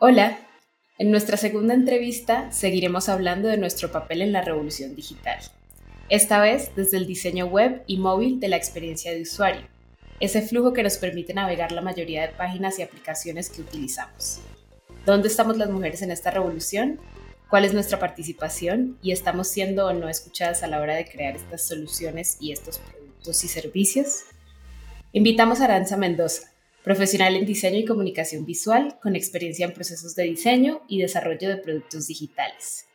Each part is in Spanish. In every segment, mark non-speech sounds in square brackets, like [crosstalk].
Hola, en nuestra segunda entrevista seguiremos hablando de nuestro papel en la revolución digital, esta vez desde el diseño web y móvil de la experiencia de usuario, ese flujo que nos permite navegar la mayoría de páginas y aplicaciones que utilizamos. ¿Dónde estamos las mujeres en esta revolución? ¿Cuál es nuestra participación? ¿Y estamos siendo o no escuchadas a la hora de crear estas soluciones y estos productos y servicios? Invitamos a Aranza Mendoza, profesional en diseño y comunicación visual con experiencia en procesos de diseño y desarrollo de productos digitales.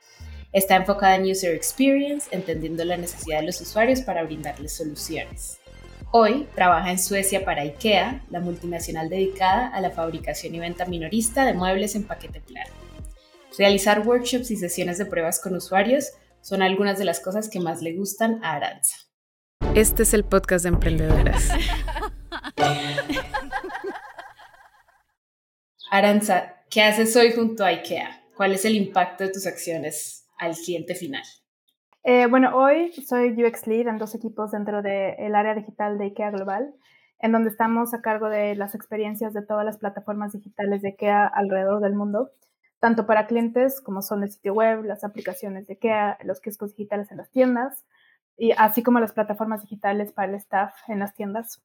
Está enfocada en User Experience, entendiendo la necesidad de los usuarios para brindarles soluciones. Hoy trabaja en Suecia para IKEA, la multinacional dedicada a la fabricación y venta minorista de muebles en paquete plano. Realizar workshops y sesiones de pruebas con usuarios son algunas de las cosas que más le gustan a Aranza. Este es el podcast de emprendedoras. [laughs] Aranza, ¿qué haces hoy junto a IKEA? ¿Cuál es el impacto de tus acciones al cliente final? Eh, bueno, hoy soy UX Lead en dos equipos dentro del área digital de IKEA Global, en donde estamos a cargo de las experiencias de todas las plataformas digitales de IKEA alrededor del mundo, tanto para clientes como son el sitio web, las aplicaciones de IKEA, los kioscos digitales en las tiendas, y así como las plataformas digitales para el staff en las tiendas.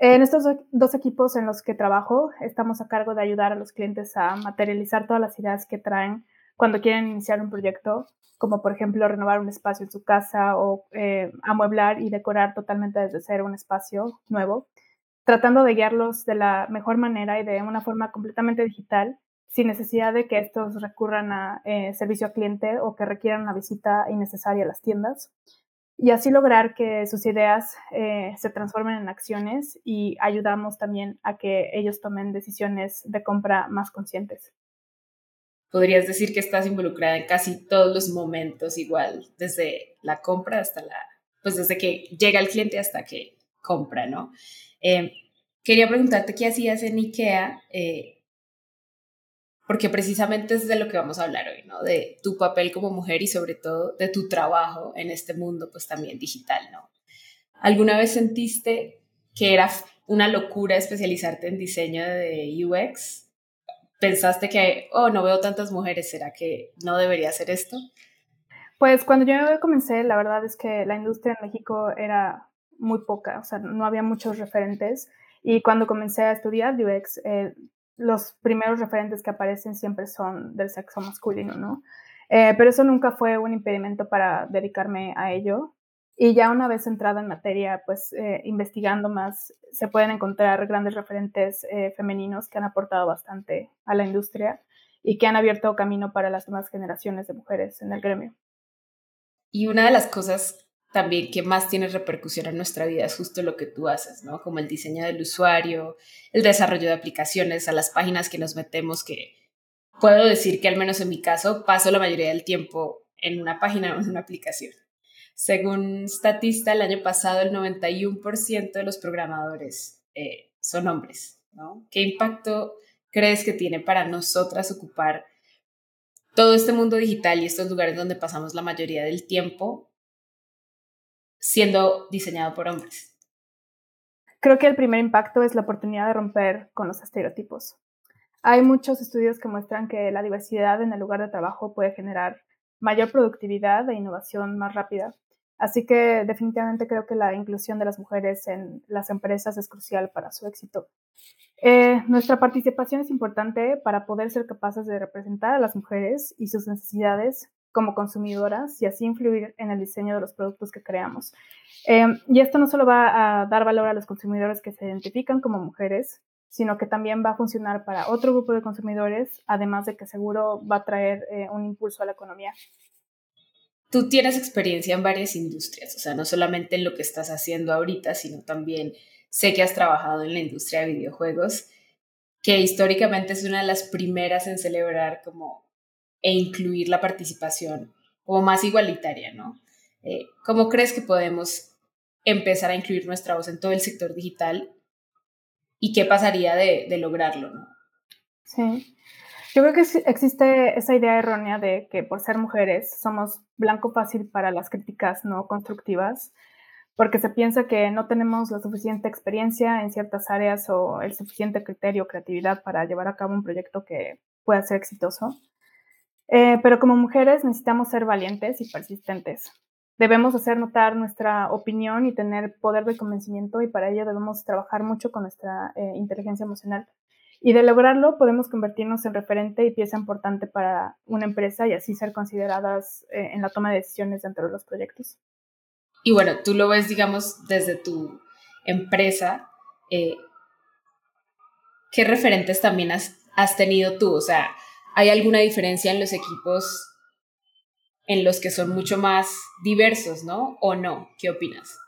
En estos dos equipos en los que trabajo, estamos a cargo de ayudar a los clientes a materializar todas las ideas que traen cuando quieren iniciar un proyecto, como por ejemplo renovar un espacio en su casa o eh, amueblar y decorar totalmente desde cero un espacio nuevo, tratando de guiarlos de la mejor manera y de una forma completamente digital, sin necesidad de que estos recurran a eh, servicio al cliente o que requieran una visita innecesaria a las tiendas y así lograr que sus ideas eh, se transformen en acciones y ayudamos también a que ellos tomen decisiones de compra más conscientes. Podrías decir que estás involucrada en casi todos los momentos igual, desde la compra hasta la, pues desde que llega el cliente hasta que compra, ¿no? Eh, quería preguntarte qué hacías en IKEA eh, porque precisamente es de lo que vamos a hablar hoy, ¿no? De tu papel como mujer y sobre todo de tu trabajo en este mundo, pues también digital, ¿no? ¿Alguna vez sentiste que era una locura especializarte en diseño de UX? ¿Pensaste que, oh, no veo tantas mujeres, ¿será que no debería hacer esto? Pues cuando yo comencé, la verdad es que la industria en México era muy poca, o sea, no había muchos referentes. Y cuando comencé a estudiar UX, eh, los primeros referentes que aparecen siempre son del sexo masculino, ¿no? Eh, pero eso nunca fue un impedimento para dedicarme a ello. Y ya una vez entrada en materia, pues eh, investigando más, se pueden encontrar grandes referentes eh, femeninos que han aportado bastante a la industria y que han abierto camino para las nuevas generaciones de mujeres en el gremio. Y una de las cosas también que más tiene repercusión en nuestra vida es justo lo que tú haces, ¿no? Como el diseño del usuario, el desarrollo de aplicaciones, a las páginas que nos metemos, que puedo decir que al menos en mi caso paso la mayoría del tiempo en una página [laughs] o en una aplicación. Según Statista, el año pasado el 91% de los programadores eh, son hombres, ¿no? ¿Qué impacto crees que tiene para nosotras ocupar todo este mundo digital y estos lugares donde pasamos la mayoría del tiempo siendo diseñado por hombres? Creo que el primer impacto es la oportunidad de romper con los estereotipos. Hay muchos estudios que muestran que la diversidad en el lugar de trabajo puede generar mayor productividad e innovación más rápida. Así que definitivamente creo que la inclusión de las mujeres en las empresas es crucial para su éxito. Eh, nuestra participación es importante para poder ser capaces de representar a las mujeres y sus necesidades como consumidoras y así influir en el diseño de los productos que creamos. Em, y esto no solo va a dar valor a los consumidores que se identifican como mujeres, sino que también va a funcionar para otro grupo de consumidores, además de que seguro va a traer eh, un impulso a la economía. Tú tienes experiencia en varias industrias, o sea, no solamente en lo que estás haciendo ahorita, sino también sé que has trabajado en la industria de videojuegos, que históricamente es una de las primeras en celebrar como e incluir la participación como más igualitaria, ¿no? Eh, ¿Cómo crees que podemos empezar a incluir nuestra voz en todo el sector digital y qué pasaría de, lograrlo. Sí. Yo creo que existe esa idea errónea de que por ser mujeres somos blanco fácil para las críticas no constructivas, porque se piensa que no tenemos la suficiente experiencia en ciertas áreas o el suficiente criterio o creatividad para llevar a cabo un proyecto que pueda ser exitoso. Eh, pero como mujeres necesitamos ser valientes y persistentes. Debemos hacer notar nuestra opinión y tener poder de convencimiento y para ello debemos trabajar mucho con nuestra eh, inteligencia emocional. Y de lograrlo podemos convertirnos en referente y pieza importante para una empresa y así ser consideradas eh, en la toma de decisiones dentro de los proyectos. Y bueno, tú lo ves, digamos, desde tu empresa. ¿Qué referentes también has, has tenido tú? O sea, ¿hay alguna diferencia en los equipos en los que son mucho más diversos, ¿no? ¿O no? ¿Qué opinas?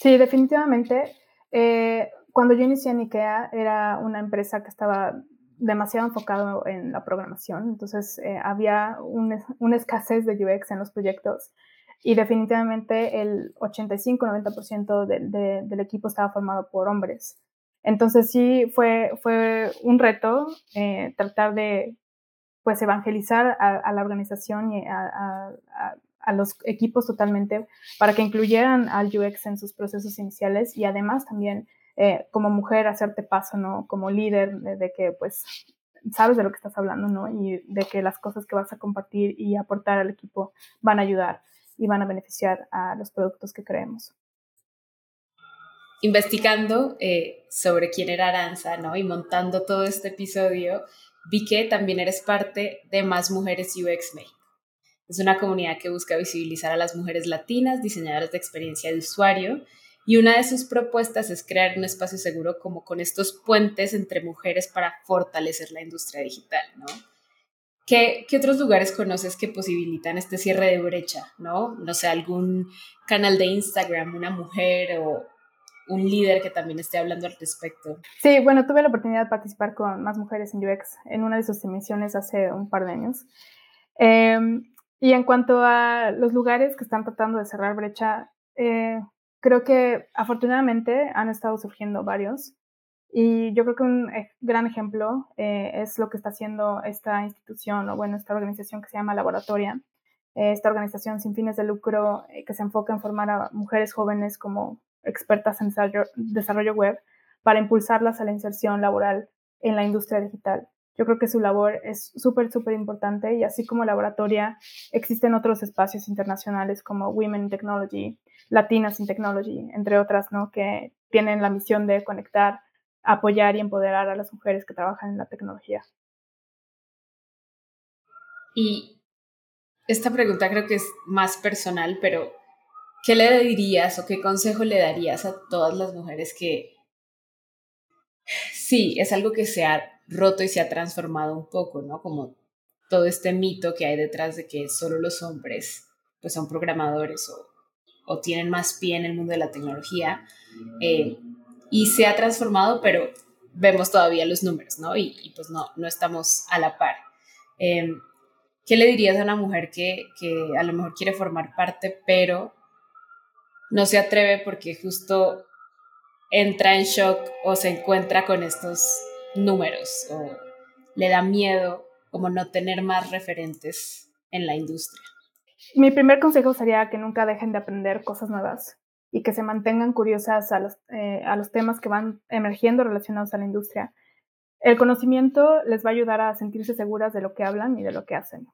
Sí, definitivamente. Eh, cuando yo inicié en IKEA era una empresa que estaba demasiado enfocado en la programación, entonces eh, había una escasez de UX en los proyectos y definitivamente el 85-90% del equipo estaba formado por hombres. Entonces sí fue, fue un reto eh, tratar de pues evangelizar a, la organización y a, los equipos totalmente para que incluyeran al UX en sus procesos iniciales y además también eh, como mujer hacerte paso, ¿no? Como líder de, que pues sabes de lo que estás hablando, ¿no? Y de que las cosas que vas a compartir y aportar al equipo van a ayudar y van a beneficiar a los productos que creemos. Investigando eh, sobre quién era Aranza, ¿no? Y montando todo este episodio, vi que también eres parte de Más Mujeres UX México. Es una comunidad que busca visibilizar a las mujeres latinas, diseñadoras de experiencia de usuario, y una de sus propuestas es crear un espacio seguro como con estos puentes entre mujeres para fortalecer la industria digital, ¿no? ¿Qué, ¿Qué, otros lugares conoces que posibilitan este cierre de brecha, no? No sé, algún canal de Instagram, una mujer o, un líder que también esté hablando al respecto. Sí, bueno, tuve la oportunidad de participar con más mujeres en UX en una de sus emisiones hace un par de años. Em, y en cuanto a los lugares que están tratando de cerrar brecha, eh, creo que afortunadamente han estado surgiendo varios. Y yo creo que un gran ejemplo eh, es lo que está haciendo esta institución o bueno, esta organización que se llama Laboratoria, eh, esta organización sin fines de lucro que se enfoca en formar a mujeres jóvenes como expertas en desarrollo, web para impulsarlas a la inserción laboral en la industria digital. Yo creo que su labor es súper, súper importante y así como laboratoria, existen otros espacios internacionales como Women in Technology, Latinas in Technology, entre otras, ¿no? Que tienen la misión de conectar, apoyar y empoderar a las mujeres que trabajan en la tecnología. Y esta pregunta creo que es más personal, pero ¿qué le dirías o qué consejo le darías a todas las mujeres que sí, es algo que se ha roto y se ha transformado un poco, ¿no? Como todo este mito que hay detrás de que solo los hombres pues son programadores o, tienen más pie en el mundo de la tecnología. Eh, y se ha transformado, pero vemos todavía los números, ¿no? Y, pues no, no estamos a la par. Em, ¿Qué le dirías a una mujer que, que a lo mejor quiere formar parte, pero no se atreve porque justo entra en shock o se encuentra con estos números o le da miedo como no tener más referentes en la industria. Mi primer consejo sería que nunca dejen de aprender cosas nuevas y que se mantengan curiosas a los, eh, a los temas que van emergiendo relacionados a la industria. El conocimiento les va a ayudar a sentirse seguras de lo que hablan y de lo que hacen.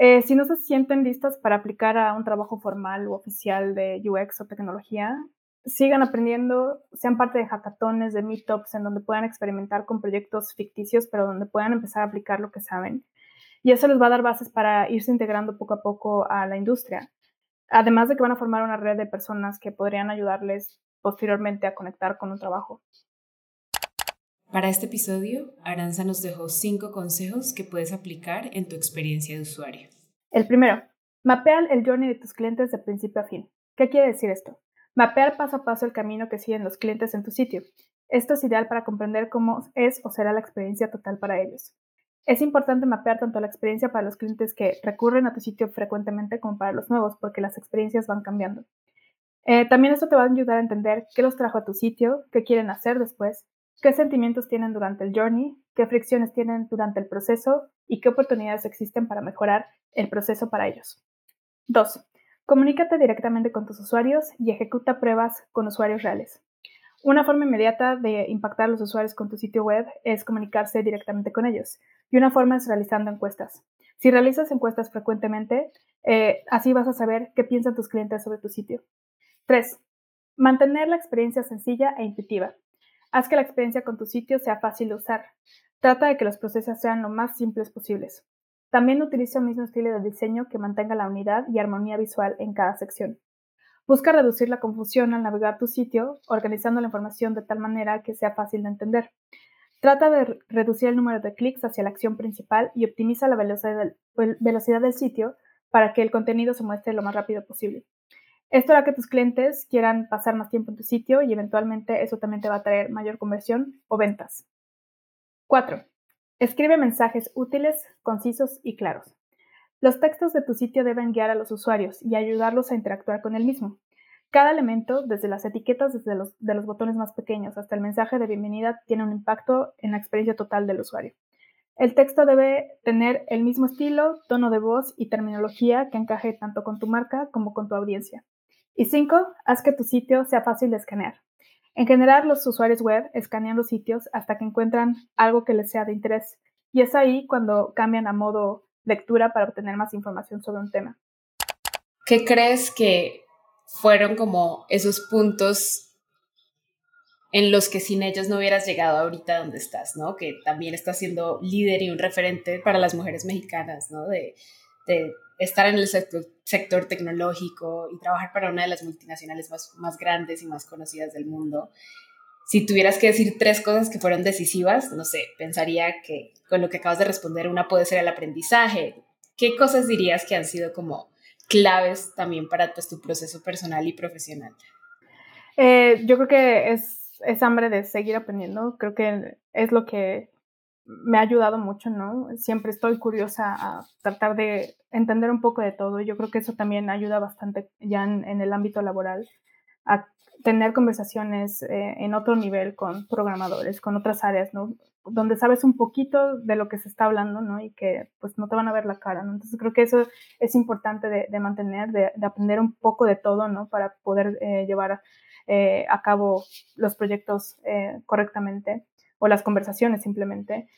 Eh, si no se sienten listas para aplicar a un trabajo formal u oficial de UX o tecnología, sigan aprendiendo, sean parte de hackatones, de meetups, en donde puedan experimentar con proyectos ficticios, pero donde puedan empezar a aplicar lo que saben. Y eso les va a dar bases para irse integrando poco a poco a la industria. Además de que van a formar una red de personas que podrían ayudarles posteriormente a conectar con un trabajo. Para este episodio, Aranza nos dejó cinco consejos que puedes aplicar en tu experiencia de usuario. El primero, mapea el journey de tus clientes de principio a fin. ¿Qué quiere decir esto? Mapear paso a paso el camino que siguen los clientes en tu sitio. Esto es ideal para comprender cómo es o será la experiencia total para ellos. Es importante mapear tanto la experiencia para los clientes que recurren a tu sitio frecuentemente como para los nuevos, porque las experiencias van cambiando. Eh, también esto te va a ayudar a entender qué los trajo a tu sitio, qué quieren hacer después qué sentimientos tienen durante el journey, qué fricciones tienen durante el proceso y qué oportunidades existen para mejorar el proceso para ellos. 2. Comunícate directamente con tus usuarios y ejecuta pruebas con usuarios reales. Una forma inmediata de impactar a los usuarios con tu sitio web es comunicarse directamente con ellos. Y una forma es realizando encuestas. Si realizas encuestas frecuentemente, eh, así vas a saber qué piensan tus clientes sobre tu sitio. 3. Mantener la experiencia sencilla e intuitiva. Haz que la experiencia con tu sitio sea fácil de usar. Trata de que los procesos sean lo más simples posibles. También utiliza un mismo estilo de diseño que mantenga la unidad y armonía visual en cada sección. Busca reducir la confusión al navegar tu sitio, organizando la información de tal manera que sea fácil de entender. Trata de reducir el número de clics hacia la acción principal y optimiza la velocidad del, sitio para que el contenido se muestre lo más rápido posible. Esto hará que tus clientes quieran pasar más tiempo en tu sitio y eventualmente eso también te va a traer mayor conversión o ventas. 4. Escribe mensajes útiles, concisos y claros. Los textos de tu sitio deben guiar a los usuarios y ayudarlos a interactuar con el mismo. Cada elemento, desde las etiquetas desde los, de los botones más pequeños hasta el mensaje de bienvenida, tiene un impacto en la experiencia total del usuario. El texto debe tener el mismo estilo, tono de voz y terminología que encaje tanto con tu marca como con tu audiencia. Y 5. Haz que tu sitio sea fácil de escanear. En general, los usuarios web escanean los sitios hasta que encuentran algo que les sea de interés. Y es ahí cuando cambian a modo lectura para obtener más información sobre un tema. ¿Qué crees que fueron como esos puntos en los que sin ellos no hubieras llegado ahorita donde estás, ¿no? Que también estás siendo líder y un referente para las mujeres mexicanas, ¿no? De, estar en el sector, tecnológico y trabajar para una de las multinacionales más, grandes y más conocidas del mundo. Si tuvieras que decir tres cosas que fueron decisivas, no sé, pensaría que con lo que acabas de responder, una puede ser el aprendizaje. ¿Qué cosas dirías que han sido como claves también para pues, tu proceso personal y profesional? Eh, yo creo que es hambre de seguir aprendiendo. Creo que es lo que me ha ayudado mucho, ¿no? Siempre estoy curiosa a tratar de entender un poco de todo. Yo creo que eso también ayuda bastante ya en, el ámbito laboral a tener conversaciones eh, en otro nivel con programadores, con otras áreas, ¿no? Donde sabes un poquito de lo que se está hablando, ¿no? Y que pues no te van a ver la cara, ¿no? Entonces creo que eso es importante de, mantener, de, aprender un poco de todo, ¿no? Para poder eh, llevar eh, a cabo los proyectos correctamente o las conversaciones simplemente.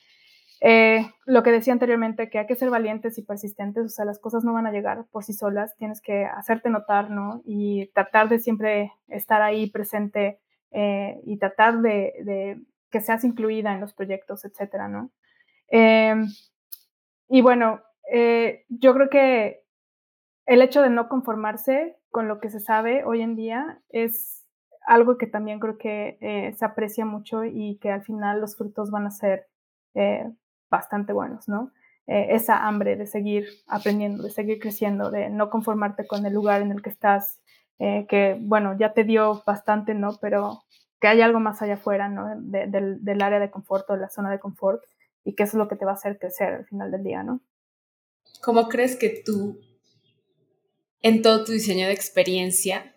Eh, lo que decía anteriormente, que hay que ser valientes y persistentes, o sea, las cosas no van a llegar por sí solas, tienes que hacerte notar, ¿no? Y tratar de siempre estar ahí presente eh, y tratar de, que seas incluida en los proyectos, etcétera, ¿no? Eh, y bueno, yo creo que el hecho de no conformarse con lo que se sabe hoy en día es algo que también creo que se aprecia mucho y que al final los frutos van a ser bastante buenos, ¿no? Eh, esa hambre de seguir aprendiendo, de seguir creciendo, de no conformarte con el lugar en el que estás, eh, que, bueno, ya te dio bastante, ¿no? Pero que hay algo más allá afuera, ¿no? del, del, área de confort o de la zona de confort y que eso es lo que te va a hacer crecer al final del día, ¿no? ¿Cómo crees que tú, en todo tu diseño de experiencia,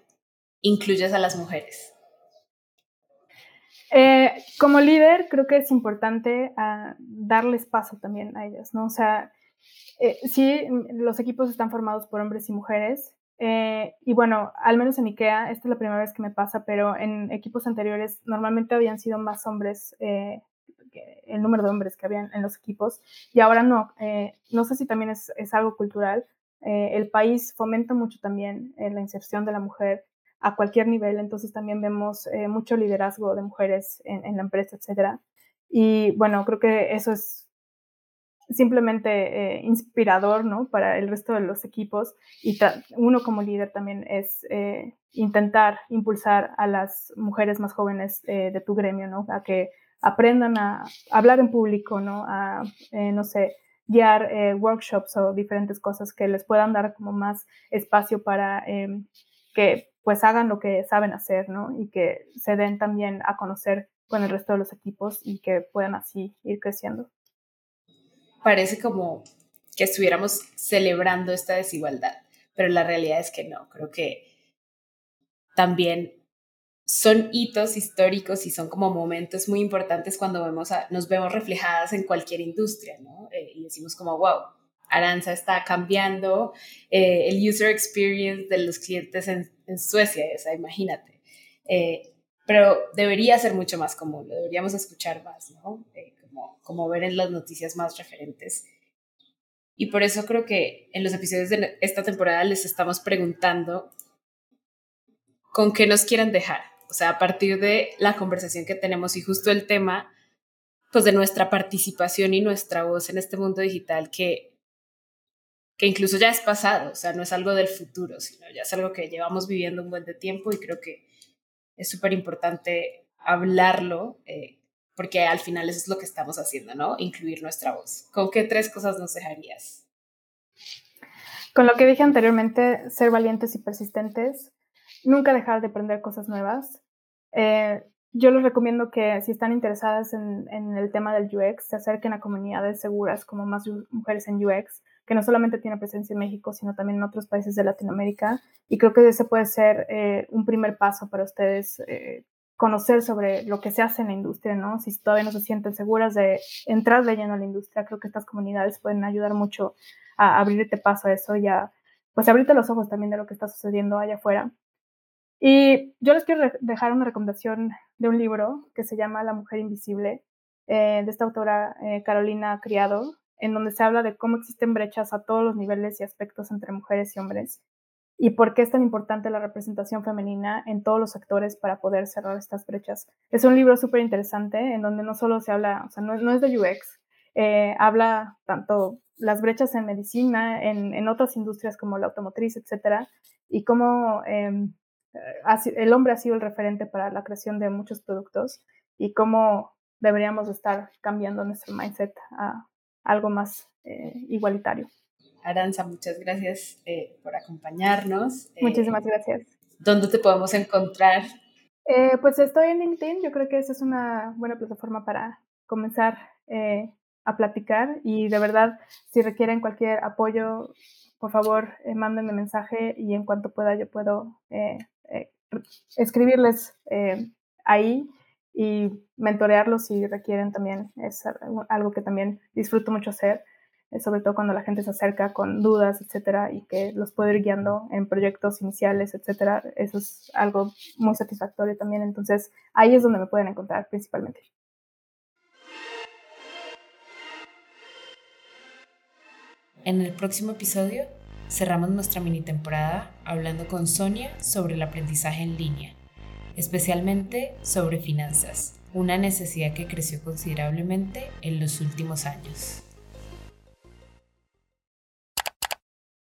incluyes a las mujeres? Eh, como líder, creo que es importante uh, darles paso también a ellas, ¿no? O sea, eh, sí, los equipos están formados por hombres y mujeres. Eh, y bueno, al menos en IKEA, esta es la primera vez que me pasa, pero en equipos anteriores normalmente habían sido más hombres, el número de hombres que habían en los equipos, y ahora no. no sé si también es, es algo cultural. el país fomenta mucho también la inserción de la mujer a cualquier nivel, entonces también vemos eh, mucho liderazgo de mujeres en, la empresa, etcétera. Y bueno, creo que eso es simplemente eh, inspirador, ¿no? Para el resto de los equipos y uno como líder también es eh, intentar impulsar a las mujeres más jóvenes de tu gremio, ¿no? A que aprendan a hablar en público, ¿no? A, no sé, guiar workshops o diferentes cosas que les puedan dar como más espacio para em, que pues hagan lo que saben hacer, ¿no? Y que se den también a conocer con el resto de los equipos y que puedan así ir creciendo. Parece como que estuviéramos celebrando esta desigualdad, pero la realidad es que no, creo que también son hitos históricos y son como momentos muy importantes cuando vemos nos vemos reflejadas en cualquier industria, ¿no? Eh, y decimos como, wow, Aranza está cambiando eh, el user experience de los clientes en, Suecia, esa, imagínate. Eh, pero debería ser mucho más común, lo deberíamos escuchar más, ¿no? Eh, como, como ver en las noticias más referentes. Y por eso creo que en los episodios de esta temporada les estamos preguntando con qué nos quieran dejar. O sea, a partir de la conversación que tenemos y justo el tema, pues de nuestra participación y nuestra voz en este mundo digital que, que incluso ya es pasado, o sea, no es algo del futuro, sino ya es algo que llevamos viviendo un buen de tiempo y creo que es súper importante hablarlo, eh, porque al final eso es lo que estamos haciendo, ¿no? Incluir nuestra voz. ¿Con qué tres cosas nos dejarías? Con lo que dije anteriormente, ser valientes y persistentes, nunca dejar de aprender cosas nuevas. Eh, yo les recomiendo que si están interesadas en, en, el tema del UX, se acerquen a comunidades seguras como Más Mujeres en UX, que no solamente tiene presencia en México, sino también en otros países de Latinoamérica. Y creo que ese puede ser eh, un primer paso para ustedes eh, conocer sobre lo que se hace en la industria, ¿no? Si todavía no se sienten seguras de entrar de a la industria, creo que estas comunidades pueden ayudar mucho a abrirte paso a eso y a, pues, abrirte los ojos también de lo que está sucediendo allá afuera. Y yo les quiero dejar una recomendación de un libro que se llama La Mujer Invisible, eh, de esta autora Carolina Criado, en donde se habla de cómo existen brechas a todos los niveles y aspectos entre mujeres y hombres y por qué es tan importante la representación femenina en todos los sectores para poder cerrar estas brechas. Es un libro súper interesante en donde no solo se habla, o sea, no, es de UX, eh, habla tanto las brechas en medicina, en, en, otras industrias como la automotriz, etcétera, y cómo em, el hombre ha sido el referente para la creación de muchos productos y cómo deberíamos estar cambiando nuestro mindset a, algo más eh, igualitario. Aranza, muchas gracias eh, por acompañarnos. Eh, Muchísimas gracias. ¿Dónde te podemos encontrar? pues estoy en LinkedIn, yo creo que esa es una buena plataforma para comenzar a platicar y de verdad, si requieren cualquier apoyo, por favor, mándenme mensaje y en cuanto pueda yo puedo escribirles ahí y mentorearlos si requieren también es algo que también disfruto mucho hacer, eh, sobre todo cuando la gente se acerca con dudas, etcétera, y que los puedo ir guiando en proyectos iniciales, etcétera. Eso es algo muy satisfactorio también. Entonces, ahí es donde me pueden encontrar principalmente. En el próximo episodio cerramos nuestra mini temporada hablando con Sonia sobre el aprendizaje en línea especialmente sobre finanzas, una necesidad que creció considerablemente en los últimos años.